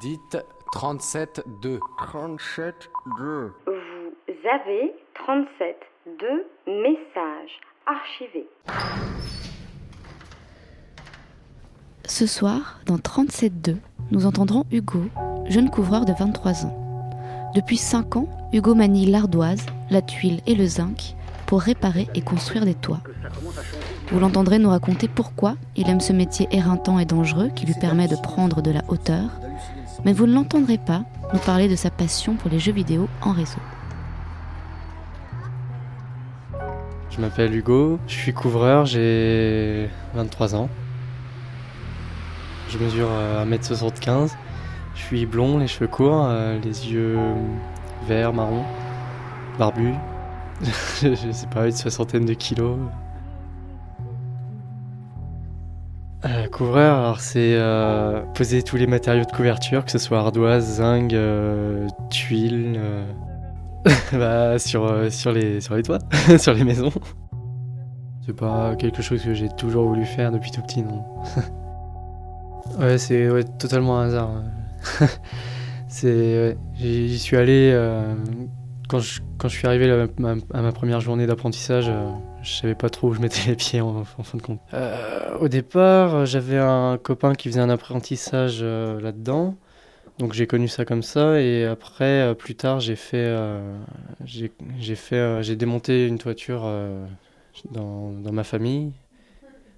Dites 37-2. 37-2. Vous avez 37-2 messages archivés. Ce soir, dans 37.2, nous entendrons Hugo, jeune couvreur de 23 ans. Depuis 5 ans, Hugo manie l'ardoise, la tuile et le zinc pour réparer et construire des toits. Vous l'entendrez nous raconter pourquoi il aime ce métier éreintant et dangereux qui lui permet de prendre de la hauteur, mais vous ne l'entendrez pas nous parler de sa passion pour les jeux vidéo en réseau. Je m'appelle Hugo, je suis couvreur, j'ai 23 ans. Je mesure euh, 1m75. Je suis blond, les cheveux courts, euh, les yeux verts, marron, barbu. je sais pas, une soixantaine de kilos. Euh, couvreur, alors c'est euh, poser tous les matériaux de couverture, que ce soit ardoise, zinc, euh, tuiles, euh, bah, sur, sur, les, sur les toits, sur les maisons. C'est pas quelque chose que j'ai toujours voulu faire depuis tout petit, non. ouais, c'est totalement un hasard. j'y suis allé quand, je, quand je suis arrivé à ma première journée d'apprentissage. Je savais pas trop où je mettais les pieds en, fin de compte. Euh, au départ, euh, j'avais un copain qui faisait un apprentissage euh, là-dedans. Donc j'ai connu ça comme ça et après plus tard j'ai fait j'ai fait j'ai démonté une toiture dans, ma famille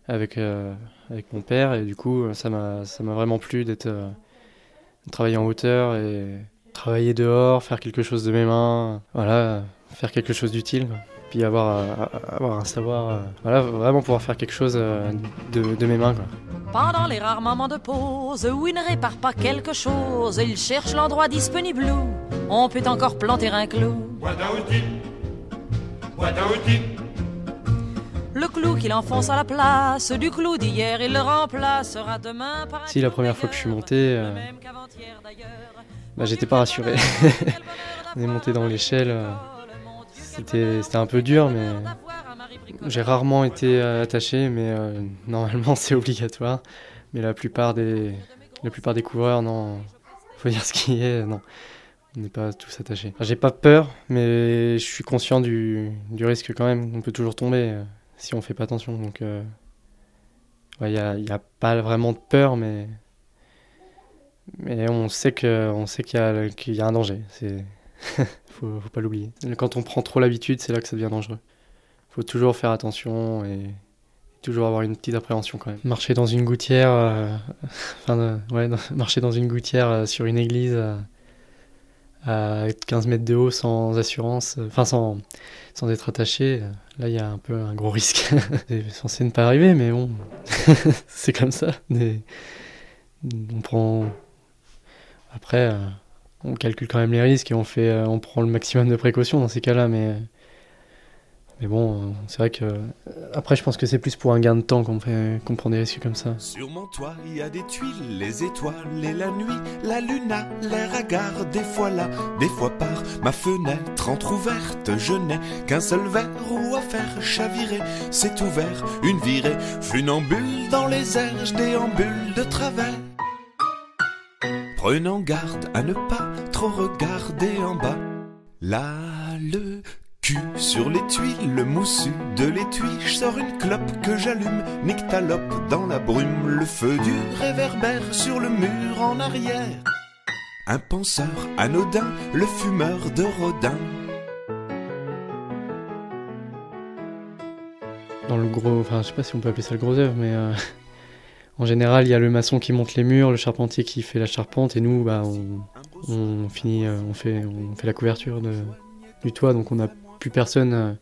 avec avec mon père et du coup ça m'a vraiment plu d'être de travailler en hauteur et travailler dehors faire quelque chose de mes mains voilà faire quelque chose d'utile. Puis avoir euh, avoir un savoir euh, voilà vraiment pouvoir faire quelque chose euh, de, de mes mains quoi. Pendant les rares moments de pause où il ne répare pas quelque chose, il cherche l'endroit disponible où on peut encore planter un clou. Le clou qu'il enfonce à la place du clou d'hier, il le remplacera demain par un Si, la première fois que je suis monté, euh, bah, j'étais pas rassuré. On est monté dans l'échelle, euh, c'était un peu dur, mais j'ai rarement été euh, attaché, mais euh, normalement c'est obligatoire. Mais la plupart des, la plupart des couvreurs, non, faut dire ce qui est, non, on n'est pas tous attachés. J'ai pas peur, mais je suis conscient du, du risque quand même. On peut toujours tomber euh, si on fait pas attention. Donc, il y a, a pas vraiment de peur, mais mais on sait que on qu'il y qu'il y a un danger. faut, faut pas l'oublier. Quand on prend trop l'habitude, c'est là que ça devient dangereux. Faut toujours faire attention et toujours avoir une petite appréhension quand même. Marcher dans une gouttière, euh, euh, marcher dans une gouttière euh, sur une église à 15 mètres de haut sans assurance, enfin sans, sans être attaché, là il y a un peu un gros risque. c'est censé ne pas arriver, mais bon, c'est comme ça. On prend. Après, on calcule quand même les risques et on fait, euh, on prend le maximum de précautions dans ces cas-là, mais mais bon, euh, c'est vrai que euh, après, je pense que c'est plus pour un gain de temps qu'on qu'on prend des risques comme ça. Sur mon il y a des tuiles, les étoiles et la nuit, la luna, l'air hagard, des fois là, des fois par ma fenêtre entr'ouverte, je n'ai qu'un seul verre ou à faire chavirer, c'est ouvert, une virée, funambule dans les airs, je déambule de travers. Prenant garde à ne pas trop regarder en bas, là le cul sur les tuiles, le moussu de l'étui, je sors une clope que j'allume, nyctalope dans la brume, le feu du réverbère sur le mur en arrière. Un penseur anodin, le fumeur de Rodin. Dans le gros, enfin, je sais pas si on peut appeler ça le gros œuvre, mais euh, en général, il y a le maçon qui monte les murs, le charpentier qui fait la charpente, et nous, bah, on, on finit, euh, on fait, on fait la couverture de, du toit, donc on n'a plus personne, euh,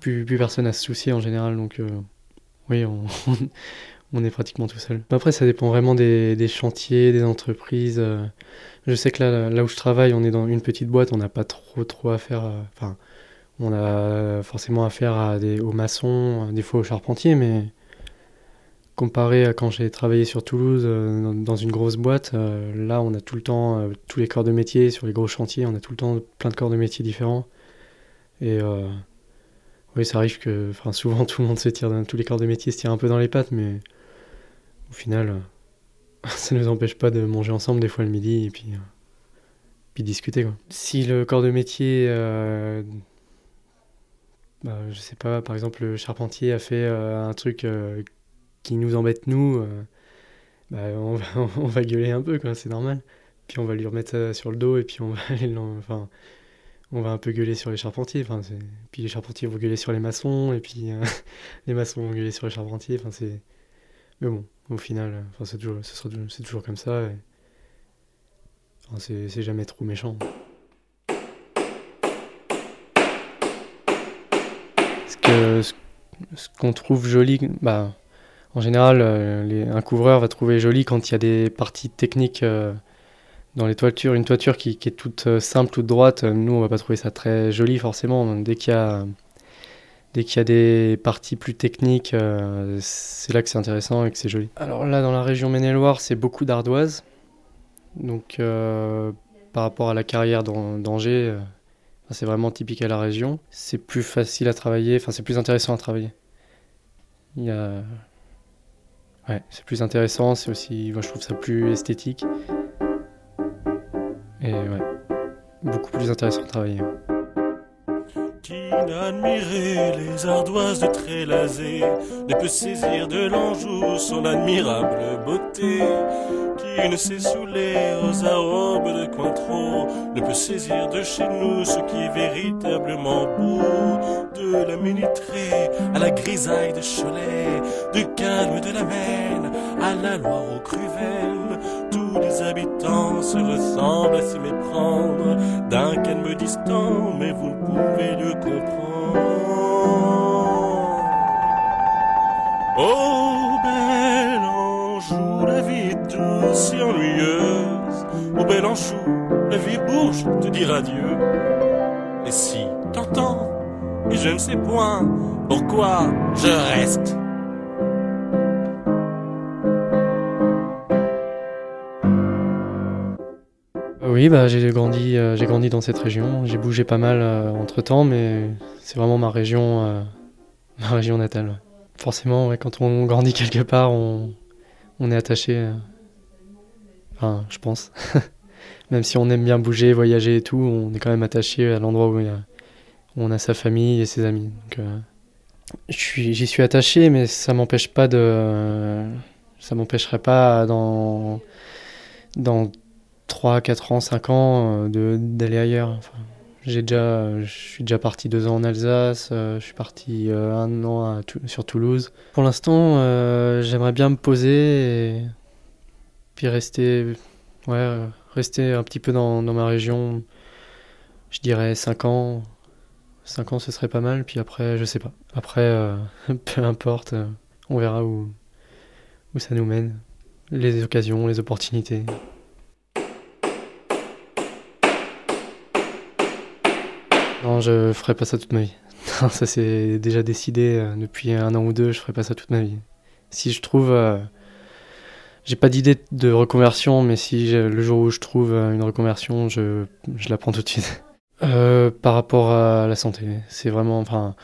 plus, personne à se soucier en général, donc euh, oui, on, est pratiquement tout seul. Après, ça dépend vraiment des, chantiers, des entreprises. je sais que là, là où je travaille, on est dans une petite boîte, on n'a pas trop, trop à faire. Enfin, on a forcément affaire à des, aux maçons, des fois aux charpentiers, mais comparé à quand j'ai travaillé sur Toulouse euh, dans, une grosse boîte, euh, là on a tout le temps euh, tous les corps de métier sur les gros chantiers, on a tout le temps plein de corps de métier différents. Et oui, ça arrive que souvent tout le monde se tire dans tous les corps de métier se tire un peu dans les pattes, mais au final, ça nous empêche pas de manger ensemble des fois le midi et puis, puis discuter. Quoi. Si le corps de métier, euh, bah, je sais pas, par exemple, le charpentier a fait un truc qui nous embête, nous, euh, bah, on, va, gueuler un peu, c'est normal. Puis on va lui remettre ça sur le dos et puis on va aller enfin, on va un peu gueuler sur les charpentiers. Enfin, puis les charpentiers vont gueuler sur les maçons et puis euh, les maçons vont gueuler sur les charpentiers. Enfin, c'est... Mais bon, au final, euh, enfin, c'est toujours, c'est toujours comme ça. enfin, c'est, jamais trop méchant. Ce qu'on trouve joli, bah, en général, euh, un couvreur va trouver joli quand il y a des parties techniques euh, dans les toitures. Une toiture qui, est toute euh, simple, toute droite, nous, on va pas trouver ça très joli forcément. Dès qu'il y a, dès qu'il y a des parties plus techniques, c'est là que c'est intéressant et que c'est joli. Alors là, dans la région Maine-et-Loire, c'est beaucoup d'ardoise. Donc, par rapport à la carrière d'An- d'Angers, c'est vraiment typique à la région. C'est plus facile à travailler, enfin, c'est plus intéressant à travailler. Il y a... Ouais, c'est plus intéressant, c'est aussi, moi je trouve ça plus esthétique. Et ouais, beaucoup plus intéressant à travailler. Qui n'a les ardoises de Trélazé ne peut saisir de l'Anjou son admirable beauté. Qui ne sait saouler aux arômes de Cointreau ne peut saisir de chez nous ce qui est véritablement beau. De la Ménitrée à la grisaille de Cholet, du calme de la Maine à la Loire aux Cruveines, tous les habitants se ressemblent à s'y méprendre d'un calme distant, mais vous ne pouvez le comprendre. Oh, vie douce si ennuyeuse. Oh, bel la vie bourge, te dire adieu. Et si t'entends, et je ne sais point pourquoi je reste. Oui, bah, j'ai grandi, euh, j'ai grandi dans cette région. J'ai bougé pas mal entre temps, mais c'est vraiment ma région, euh, ma région natale. Forcément, quand on grandit quelque part, on, on est attaché. euh, Enfin, je pense. même si on aime bien bouger, voyager et tout, on est quand même attaché à l'endroit où, où on a sa famille et ses amis. Donc, euh, j'y suis attaché, mais ça m'empêche pas de, ça m'empêcherait pas dans, dans 3, 4 ans, 5 ans euh, d'aller ailleurs. Enfin, j'ai déjà, je suis déjà parti deux ans en Alsace, euh, je suis parti euh, un an sur Toulouse. Pour l'instant, euh, j'aimerais bien me poser et puis rester, ouais, rester un petit peu dans, ma région. Je dirais 5 ans. 5 ans, ce serait pas mal. Puis après, je sais pas. Après, peu importe, on verra où, où ça nous mène. Les occasions, les opportunités. Non, je ferai pas ça toute ma vie. Ça c'est déjà décidé euh, depuis un an ou deux, je ferai pas ça toute ma vie. Si je trouve. euh, j'ai pas d'idée de reconversion, mais si le jour où je trouve euh, une reconversion, je, la prends tout de suite. Euh, par rapport à la santé, c'est vraiment. Enfin,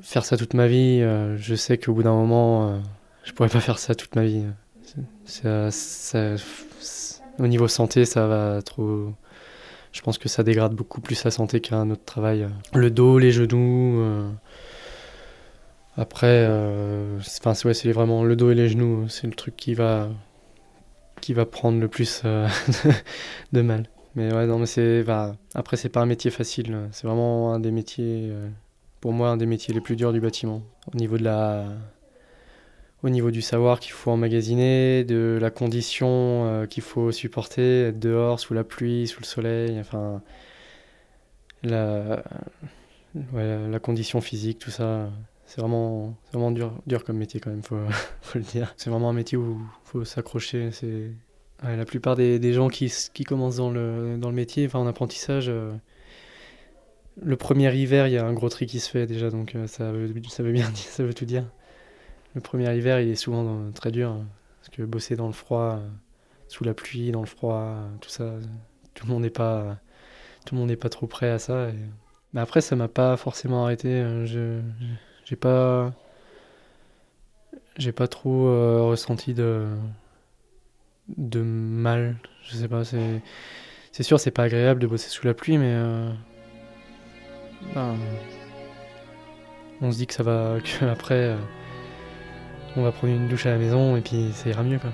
faire ça toute ma vie, je sais qu'au bout d'un moment, je pourrais pas faire ça toute ma vie. Ça- au niveau santé, ça va trop. Je pense que ça dégrade beaucoup plus la santé qu'un autre travail. Le dos, les genoux. euh, Après, euh, c'est- vraiment le dos et les genoux, c'est le truc qui va, qui va prendre le plus euh, de mal. Mais ouais, non, mais c'est, après, c'est pas un métier facile. C'est vraiment un des métiers, euh, pour moi, un des métiers les plus durs du bâtiment. Au niveau de la, au niveau du savoir qu'il faut emmagasiner, de la condition euh, qu'il faut supporter, être dehors, sous la pluie, sous le soleil, enfin, la, condition physique, tout ça, c'est vraiment, vraiment dur, dur comme métier quand même, faut, faut le dire. C'est vraiment un métier où il faut s'accrocher. C'est la plupart des, gens qui, qui commencent dans le, dans le métier, en apprentissage, euh, le premier hiver, il y a un gros tri qui se fait déjà, donc euh, ça veut, ça veut bien ça veut tout dire. Le premier hiver, il est souvent très dur, hein, parce que bosser dans le froid, euh, sous la pluie, dans le froid, euh, tout ça, euh, tout le monde n'est pas, pas trop prêt à ça. Mais après, ça m'a pas forcément arrêté. Je, j'ai pas, j'ai pas trop ressenti de, de mal. Je sais pas, c'est. C'est sûr, c'est pas agréable de bosser sous la pluie, mais. ben, on se dit que ça va. qu'après. On va prendre une douche à la maison et puis ça ira mieux, quoi.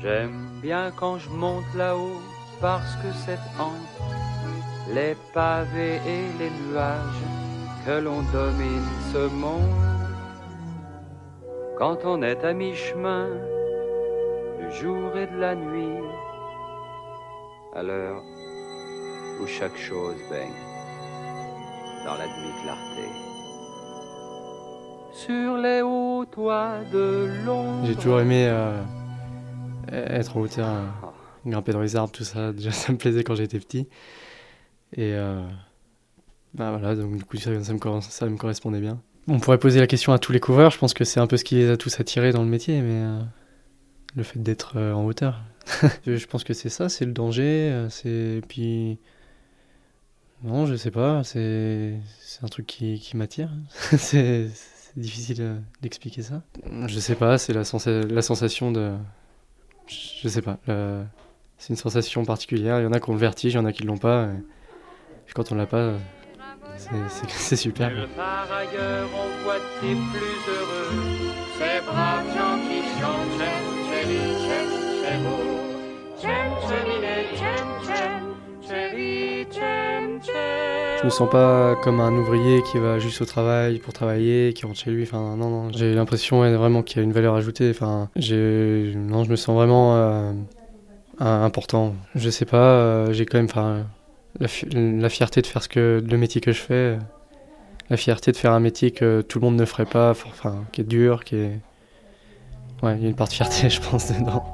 J'aime bien quand je monte là-haut parce que c'est entre les pavés et les nuages que l'on domine ce monde. Quand on est à mi-chemin du jour et de la nuit, à l'heure où chaque chose baigne dans la demi-clarté. Sur les hauts toits de Londres. J'ai toujours aimé euh, être en hauteur, euh, grimper dans les arbres, tout ça. Déjà, ça me plaisait quand j'étais petit. Et euh, bah voilà, donc du coup, ça, me, correspondait bien. On pourrait poser la question à tous les coureurs. Je pense que c'est un peu ce qui les a tous attirés dans le métier, mais le fait d'être en hauteur. je pense que c'est ça, c'est le danger. C'est puis non, je sais pas. C'est c'est un truc qui, qui m'attire. c'est c'est difficile euh, d'expliquer ça. Je sais pas. C'est la, sensa- la sensation de. Je sais pas. le- C'est une sensation particulière. Il y en a qui ont le vertige, il y en a qui l'ont pas. et quand on l'a pas, c'est- super. Nulle part ailleurs on voit des plus heureux. Ces braves gens qui chantent Je me sens pas comme un ouvrier qui va juste au travail pour travailler, qui rentre chez lui. Enfin, non. J'ai l'impression vraiment qu'il y a une valeur ajoutée. Enfin, non, je me sens vraiment euh, important. Je sais pas. euh, j'ai quand même, enfin, la, fi- la fierté de faire ce que le métier que je fais. La fierté de faire un métier que tout le monde ne ferait pas. Enfin, qui est dur, qui est. Ouais, il y a une part de fierté, je pense, dedans.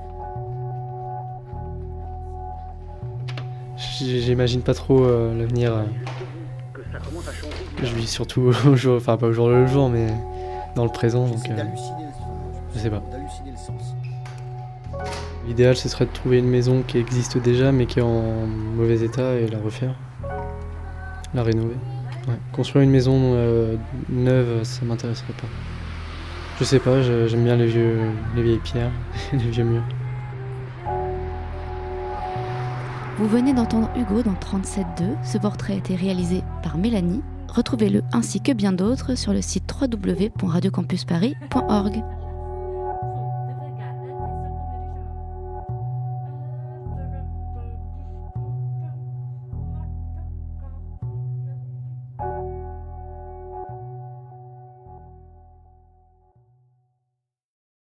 J'imagine pas trop euh, l'avenir. euh, je vis surtout au jour, enfin pas au jour le jour, mais dans le présent. Donc, euh, je sais pas. L'idéal, ce serait de trouver une maison qui existe déjà, mais qui est en mauvais état et la refaire, la rénover. Construire une maison neuve, ça m'intéresserait pas. Je sais pas, j'aime bien les vieux, les vieilles pierres, les vieux murs. Vous venez d'entendre Hugo dans 37.2. Ce portrait a été réalisé par Mélanie. Retrouvez-le ainsi que bien d'autres sur le site www.radiocampusparis.org.